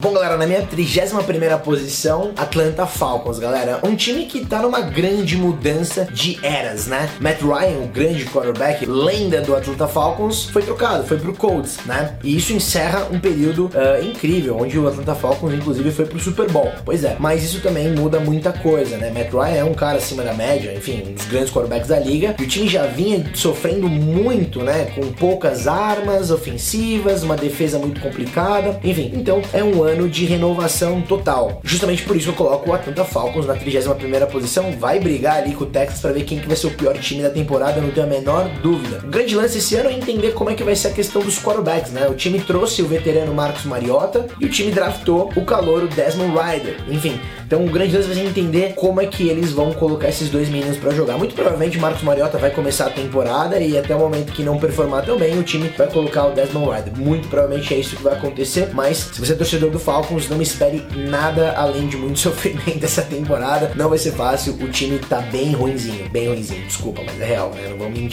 Bom, galera, na minha 31 posição, Atlanta Falcons, galera. Um time que tá numa grande mudança de eras, né? Matt Ryan, o grande quarterback, lenda do Atlanta Falcons, foi trocado, foi pro Colts, né? E isso encerra um período uh, incrível, onde o Atlanta Falcons, inclusive, foi pro Super Bowl. Pois é, mas isso também muda muita coisa, né? Matt Ryan é um cara acima da média, enfim, um dos grandes quarterbacks da liga, e o time já vinha sofrendo muito, né? Com poucas armas ofensivas, uma defesa muito complicada, enfim. Então, é um ano de renovação total. Justamente por isso eu coloco o Atlanta Falcons na 31ª posição, vai brigar ali com o Texas para ver quem que vai ser o pior time da temporada, não tenho a menor dúvida. O grande lance esse ano é entender como é que vai ser a questão dos quarterbacks, né? O time trouxe o veterano Marcos Mariota e o time draftou o calouro Desmond Ryder. Enfim, então o grande lance vai ser entender como é que eles vão colocar esses dois meninos para jogar. Muito provavelmente Marcos Mariota vai começar a temporada e até o momento que não performar tão bem, o time vai colocar o Desmond Ryder. Muito provavelmente é isso que vai acontecer, mas se você é torcedor do Falcons, Falcons, não espere nada além de muito sofrimento essa temporada. Não vai ser fácil, o time tá bem ruinzinho, bem ruinzinho. Desculpa, mas é real, né? Não vou mentir.